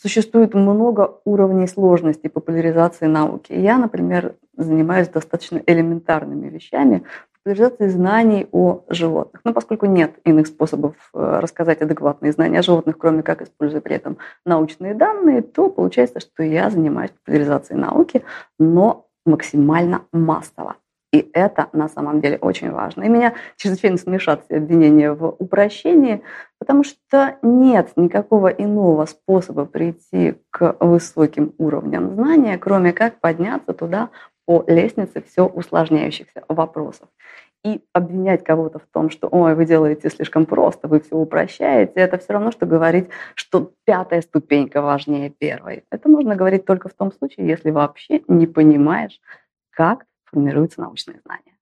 существует много уровней сложности популяризации науки. Я, например, занимаюсь достаточно элементарными вещами, популяризации знаний о животных. Но поскольку нет иных способов э, рассказать адекватные знания о животных, кроме как используя при этом научные данные, то получается, что я занимаюсь популяризацией науки, но максимально массово. И это на самом деле очень важно. И меня чрезвычайно смешат все обвинения в упрощении, потому что нет никакого иного способа прийти к высоким уровням знания, кроме как подняться туда по лестнице все усложняющихся вопросов. И обвинять кого-то в том, что «Ой, вы делаете слишком просто, вы все упрощаете», это все равно, что говорить, что пятая ступенька важнее первой. Это можно говорить только в том случае, если вообще не понимаешь, как формируются научные знания.